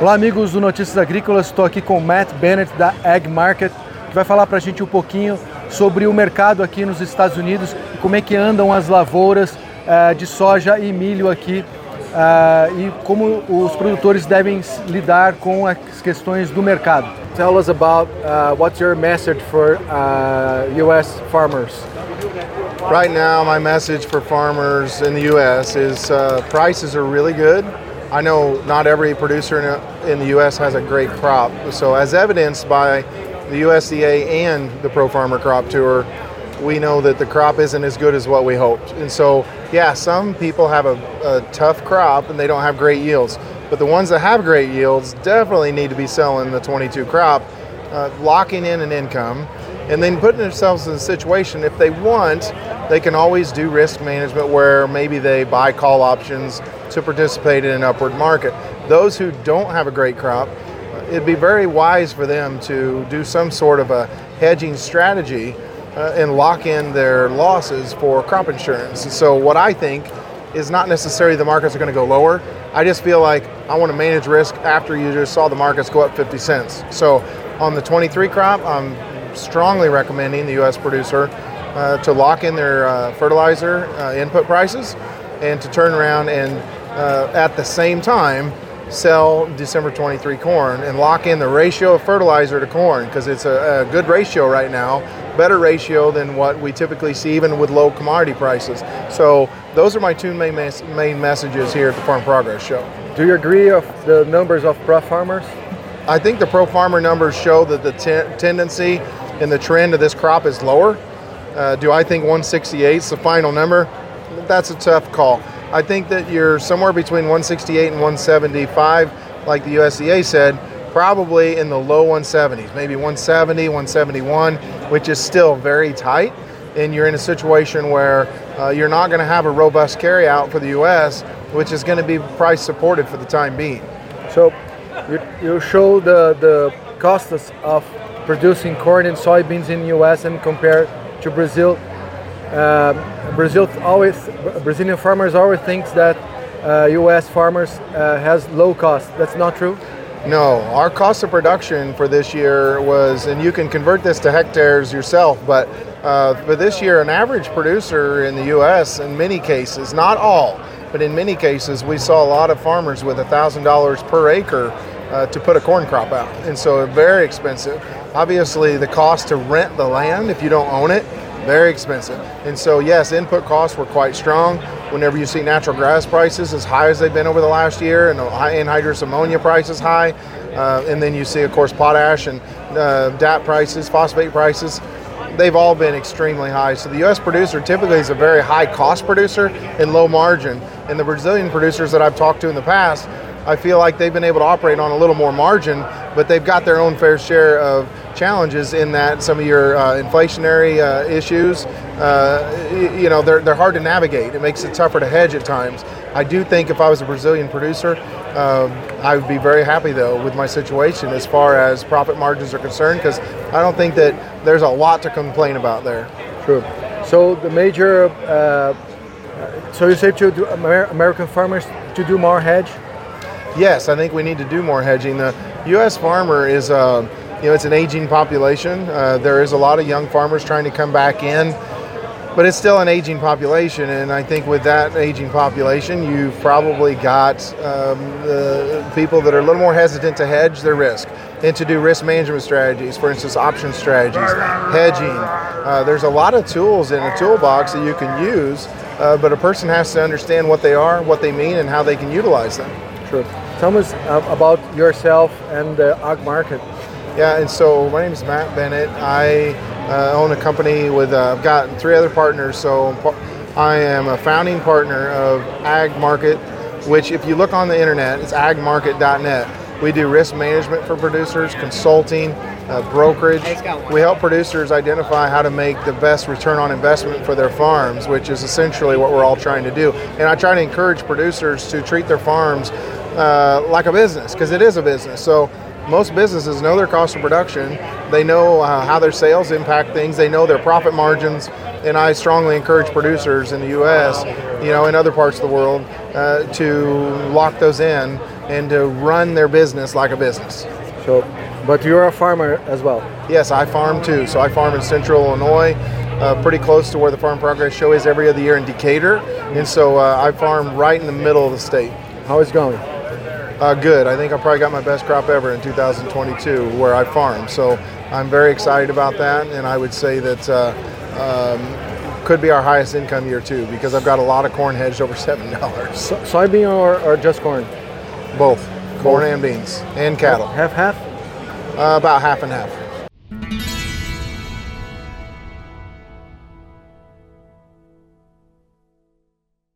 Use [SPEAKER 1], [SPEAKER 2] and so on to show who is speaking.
[SPEAKER 1] Olá, amigos do Notícias Agrícolas. Estou aqui com o Matt Bennett da Ag Market, que vai falar para a gente um pouquinho sobre o mercado aqui nos Estados Unidos e como é que andam as lavouras uh, de soja e milho aqui uh, e como os produtores devem lidar com as questões do mercado. Tell us about uh, what's your message for U.S. farmers.
[SPEAKER 2] Right now, my message for farmers in the U.S. is prices are really good. I know not every producer in, in the U.S. has a great crop. So, as evidenced by the USDA and the Pro Farmer Crop Tour, we know that the crop isn't as good as what we hoped. And so, yeah, some people have a, a, tough crop and they don't have great yields. But the ones that have great yields definitely need to be selling the 22 crop, uh, locking in an income, and then putting themselves in a situation if they want, they can always do risk management where maybe they buy call options to participate in an upward market. Those who don't have a great crop, it'd be very wise for them to do some sort of a hedging strategy uh, and lock in their losses for crop insurance. So, what I think is not necessarily the markets are going to go lower. I just feel like I want to manage risk after you just saw the markets go up 50 cents. So, on the 23 crop, I'm strongly recommending the U.S. producer to lock in their uh, fertilizer uh, input prices and to turn around and uh, at the same time sell December 23 corn and lock in the ratio of fertilizer to corn because it's a, a, good ratio right now, better ratio than what we typically see even with low commodity prices. So those are my two main, mes- main messages here at the Farm Progress Show.
[SPEAKER 1] Do you agree of the numbers of pro farmers?
[SPEAKER 2] I think the pro farmer numbers show that the te- tendency and the trend of this crop is lower. Uh, do I think 168 is the final number? That's a tough call. I think that you're somewhere between 168 and 175, like the USDA said, probably in the low 170s, maybe 170, 171, which is still very tight. And you're in a situation where uh, you're not going to have a robust carryout for the U.S., which is going to be price supported for the time being.
[SPEAKER 1] So you, you show the, the costs of producing corn and soybeans in the U.S. and compare to Brazil um, Brazil always Brazilian farmers always thinks that uh, U.S. farmers uh, has low cost. That's not true.
[SPEAKER 2] No, our cost of production for this year was, and you can convert this to hectares yourself, but uh, for this year, an average producer in the U.S. in many cases, not all, but in many cases, we saw a lot of farmers with $1,000 per acre uh, to put a corn crop out. And so very expensive. Obviously, the cost to rent the land if you don't own it very expensive. And so, yes, input costs were quite strong. Whenever you see natural gas prices as high as they've been over the last year, and anhydrous ammonia prices high, uh, and then you see, of course, potash and uh, DAP prices, phosphate prices, they've all been extremely high. So the U.S. producer typically is a very high cost producer and low margin. And the Brazilian producers that I've talked to in the past, I feel like they've been able to operate on a little more margin, but they've got their own fair share of challenges in that some of your uh, inflationary uh, issues, uh, you know, they're, they're hard to navigate. It makes it tougher to hedge at times. I do think if I was a Brazilian producer, um, I would be very happy though with my situation as far as profit margins are concerned because I don't think that there's a lot to complain about there.
[SPEAKER 1] True. So the major, uh, so you say to American farmers to do more hedge?
[SPEAKER 2] Yes, I think we need to do more hedging. The U.S. farmer is. Uh, you know, it's an aging population. Uh, there is a lot of young farmers trying to come back in, but it's still an aging population. And I think with that aging population, you've probably got um, the people that are a little more hesitant to hedge their risk and to do risk management strategies, for instance, option strategies, hedging. Uh, there's a lot of tools in a toolbox that you can use, uh, but a person has to understand what they are, what they mean, and how they can utilize them.
[SPEAKER 1] Sure. Tell us uh, about yourself and the ag market.
[SPEAKER 2] Yeah, and so my name is Matt Bennett. I uh, own a company with, uh, I've got three other partners. So I am a founding partner of Ag Market, which, if you look on the internet, it's agmarket.net. We do risk management for producers, consulting, uh, brokerage. We help producers identify how to make the best return on investment for their farms, which is essentially what we're all trying to do. And I try to encourage producers to treat their farms uh, like a business because it is a business. So most businesses know their cost of production. They know uh, how their sales impact things. They know their profit margins. And I strongly encourage producers in the U.S., you know, in other parts of the world, uh, to lock those in and to run their business like a business.
[SPEAKER 1] So, but you're a farmer as well.
[SPEAKER 2] Yes, I farm too. So I farm in central Illinois, uh, pretty close to where the Farm Progress Show is every other year in Decatur. And so uh, I farm right in the middle of the state.
[SPEAKER 1] How is it going?
[SPEAKER 2] Uh, good. I think I probably got my best crop ever in 2022 where I farm. So I'm very excited about that. And I would say that uh, um, could be our highest income year too because I've got a lot of corn hedged over $7.
[SPEAKER 1] So, soybean or, or just corn?
[SPEAKER 2] Both corn and beans and cattle.
[SPEAKER 1] Half half?
[SPEAKER 2] Uh, about half and half.